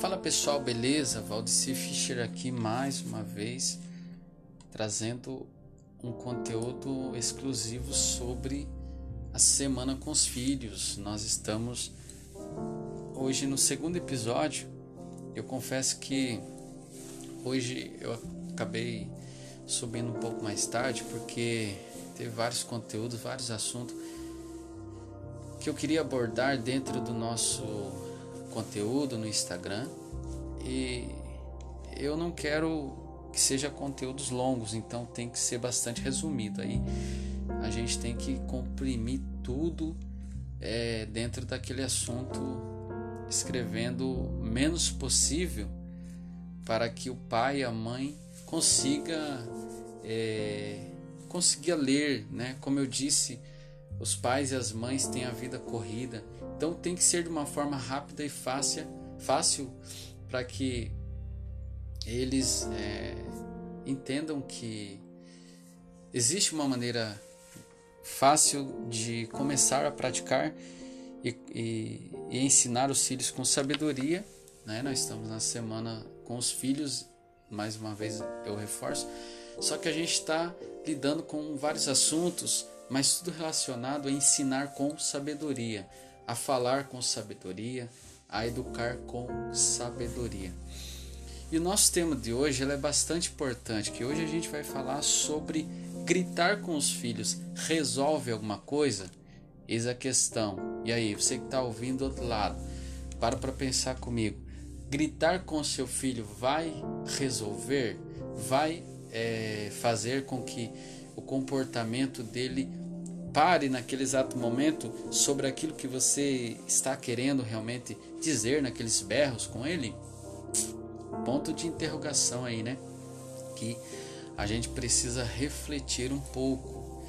Fala pessoal, beleza? Valdeci Fischer aqui mais uma vez trazendo um conteúdo exclusivo sobre a semana com os filhos. Nós estamos hoje no segundo episódio. Eu confesso que hoje eu acabei subindo um pouco mais tarde porque teve vários conteúdos, vários assuntos que eu queria abordar dentro do nosso conteúdo no Instagram e eu não quero que seja conteúdos longos, então tem que ser bastante resumido. Aí a gente tem que comprimir tudo é, dentro daquele assunto, escrevendo menos possível para que o pai e a mãe consiga é, consiga ler, né? Como eu disse, os pais e as mães têm a vida corrida, então tem que ser de uma forma rápida e fácil, fácil para que eles é, entendam que existe uma maneira fácil de começar a praticar e, e, e ensinar os filhos com sabedoria. Né? Nós estamos na semana com os filhos, mais uma vez eu reforço. Só que a gente está lidando com vários assuntos, mas tudo relacionado a ensinar com sabedoria, a falar com sabedoria, a educar com sabedoria. E o nosso tema de hoje é bastante importante, que hoje a gente vai falar sobre gritar com os filhos resolve alguma coisa? Eis a questão. E aí, você que está ouvindo do outro lado, para para pensar comigo. Gritar com seu filho vai resolver? Vai é, fazer com que o comportamento dele pare naquele exato momento sobre aquilo que você está querendo realmente dizer naqueles berros com ele? Ponto de interrogação aí, né? Que a gente precisa refletir um pouco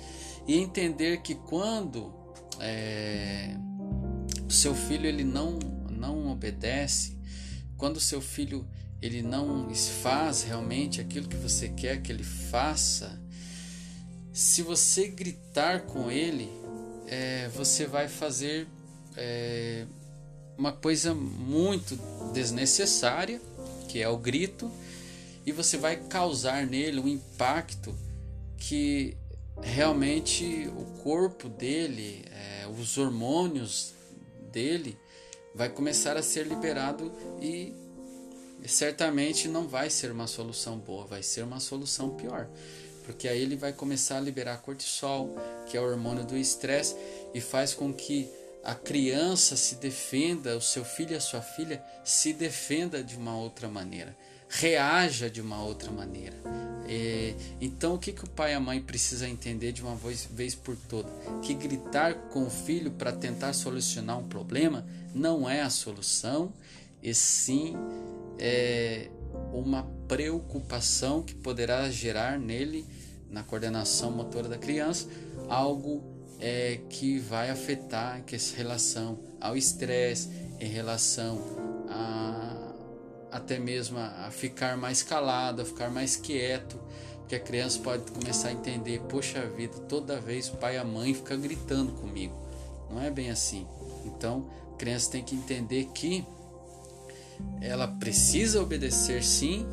e entender que quando é, o seu filho ele não não obedece, quando o seu filho ele não faz realmente aquilo que você quer que ele faça, se você gritar com ele, é, você vai fazer é, uma coisa muito desnecessária, que é o grito, e você vai causar nele um impacto que realmente o corpo dele, é, os hormônios dele, vai começar a ser liberado e certamente não vai ser uma solução boa, vai ser uma solução pior porque aí ele vai começar a liberar cortisol, que é o hormônio do estresse, e faz com que a criança se defenda, o seu filho e a sua filha se defenda de uma outra maneira, reaja de uma outra maneira. É, então, o que, que o pai e a mãe precisa entender de uma vez, vez por todas? Que gritar com o filho para tentar solucionar um problema não é a solução, e sim é, uma preocupação que poderá gerar nele, na coordenação motora da criança, algo é, que vai afetar que essa relação ao estresse, em relação a até mesmo a, ficar mais calado, a ficar mais quieto, porque a criança pode começar a entender, poxa vida, toda vez o pai e a mãe ficam gritando comigo. Não é bem assim. Então, a criança tem que entender que ela precisa obedecer sim,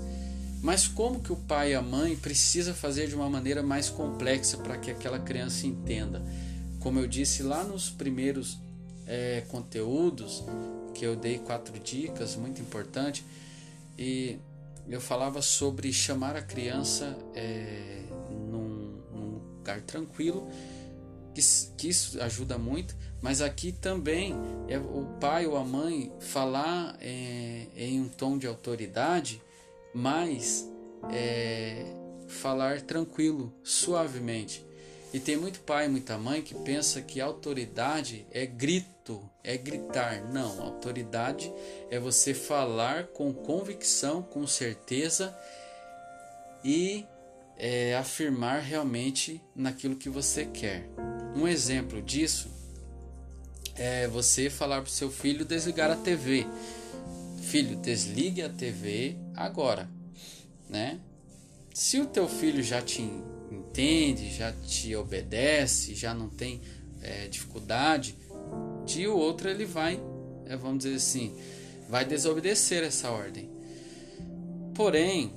mas como que o pai e a mãe precisa fazer de uma maneira mais complexa para que aquela criança entenda? Como eu disse lá nos primeiros é, conteúdos, que eu dei quatro dicas muito importante, e eu falava sobre chamar a criança é, num, num lugar tranquilo que, que isso ajuda muito, mas aqui também é o pai ou a mãe falar é, em um tom de autoridade, mas é, falar tranquilo, suavemente. E tem muito pai e muita mãe que pensa que autoridade é grito, é gritar. Não, autoridade é você falar com convicção, com certeza e é, afirmar realmente naquilo que você quer. Um exemplo disso é você falar para o seu filho desligar a TV. Filho, desligue a TV agora, né? Se o teu filho já te entende, já te obedece, já não tem é, dificuldade, dia ou outro ele vai, é, vamos dizer assim, vai desobedecer essa ordem. Porém,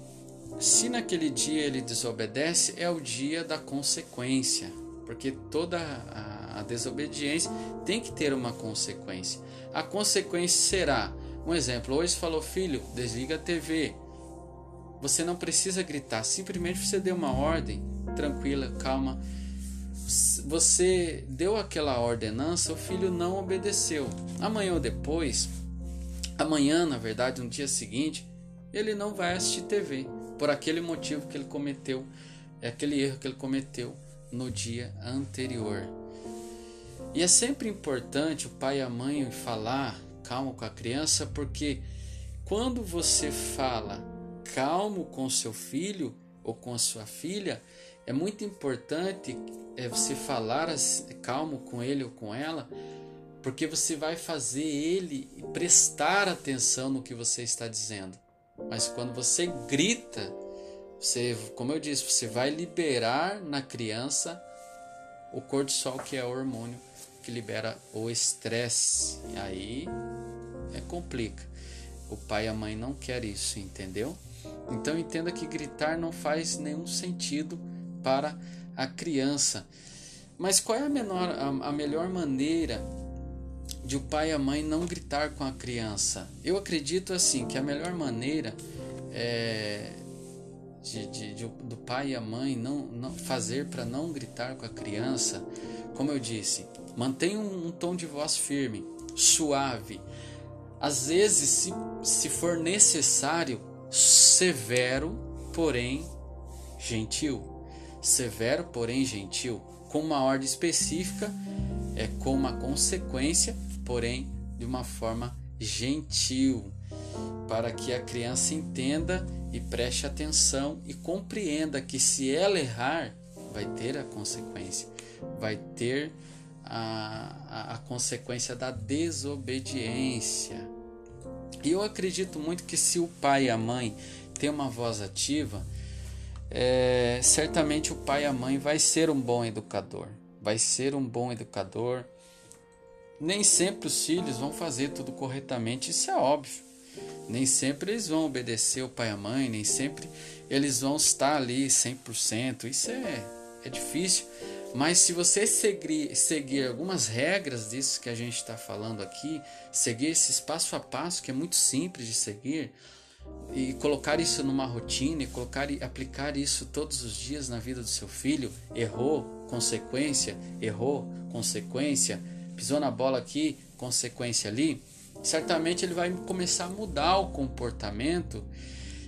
se naquele dia ele desobedece, é o dia da consequência, porque toda a, a desobediência tem que ter uma consequência. A consequência será, um exemplo, hoje falou, filho, desliga a TV. Você não precisa gritar, simplesmente você deu uma ordem, tranquila, calma. Você deu aquela ordenança, o filho não obedeceu. Amanhã ou depois, amanhã, na verdade, no dia seguinte, ele não vai assistir TV por aquele motivo que ele cometeu, é aquele erro que ele cometeu no dia anterior. E é sempre importante o pai e a mãe falar calmo com a criança, porque quando você fala calmo com seu filho ou com a sua filha, é muito importante é você falar calmo com ele ou com ela, porque você vai fazer ele prestar atenção no que você está dizendo. Mas quando você grita, você, como eu disse, você vai liberar na criança o cortisol, que é o hormônio que libera o estresse. E aí é complica. O pai e a mãe não querem isso, entendeu? Então entenda que gritar não faz nenhum sentido para a criança. Mas qual é a, menor, a, a melhor maneira de o pai e a mãe não gritar com a criança? Eu acredito assim que a melhor maneira é, de, de, de, do pai e a mãe não, não fazer para não gritar com a criança, como eu disse, mantenha um, um tom de voz firme, suave. Às vezes, se, se for necessário, severo, porém gentil. Severo, porém gentil, com uma ordem específica, é com uma consequência, porém de uma forma gentil, para que a criança entenda e preste atenção e compreenda que se ela errar, vai ter a consequência, vai ter a, a, a consequência da desobediência. E eu acredito muito que se o pai e a mãe têm uma voz ativa, é, certamente o pai e a mãe vai ser um bom educador, vai ser um bom educador. Nem sempre os filhos vão fazer tudo corretamente, isso é óbvio. Nem sempre eles vão obedecer o pai e a mãe, nem sempre eles vão estar ali 100%. Isso é, é difícil. Mas se você seguir, seguir algumas regras disso que a gente está falando aqui, seguir esse passo a passo que é muito simples de seguir, e colocar isso numa rotina e colocar e aplicar isso todos os dias na vida do seu filho, errou, consequência, errou, consequência, pisou na bola aqui, consequência ali, certamente ele vai começar a mudar o comportamento,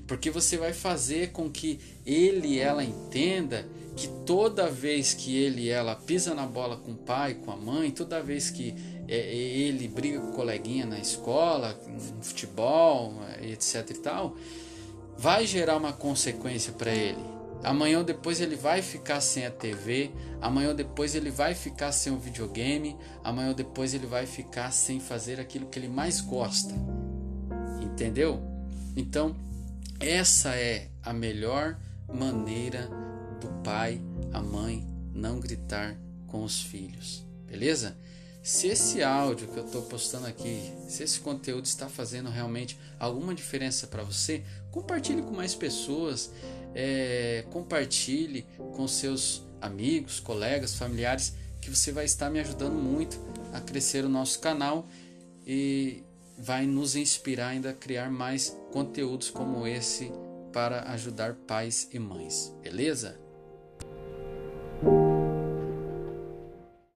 porque você vai fazer com que ele e ela entenda que toda vez que ele e ela pisa na bola com o pai, com a mãe, toda vez que é, é ele briga com o coleguinha na escola, no futebol, etc e tal, vai gerar uma consequência para ele. Amanhã ou depois ele vai ficar sem a TV, amanhã ou depois ele vai ficar sem o videogame, amanhã ou depois ele vai ficar sem fazer aquilo que ele mais gosta. Entendeu? Então, essa é a melhor maneira do pai, a mãe não gritar com os filhos. Beleza? Se esse áudio que eu estou postando aqui, se esse conteúdo está fazendo realmente alguma diferença para você, compartilhe com mais pessoas, é, compartilhe com seus amigos, colegas, familiares, que você vai estar me ajudando muito a crescer o nosso canal e vai nos inspirar ainda a criar mais conteúdos como esse para ajudar pais e mães. Beleza?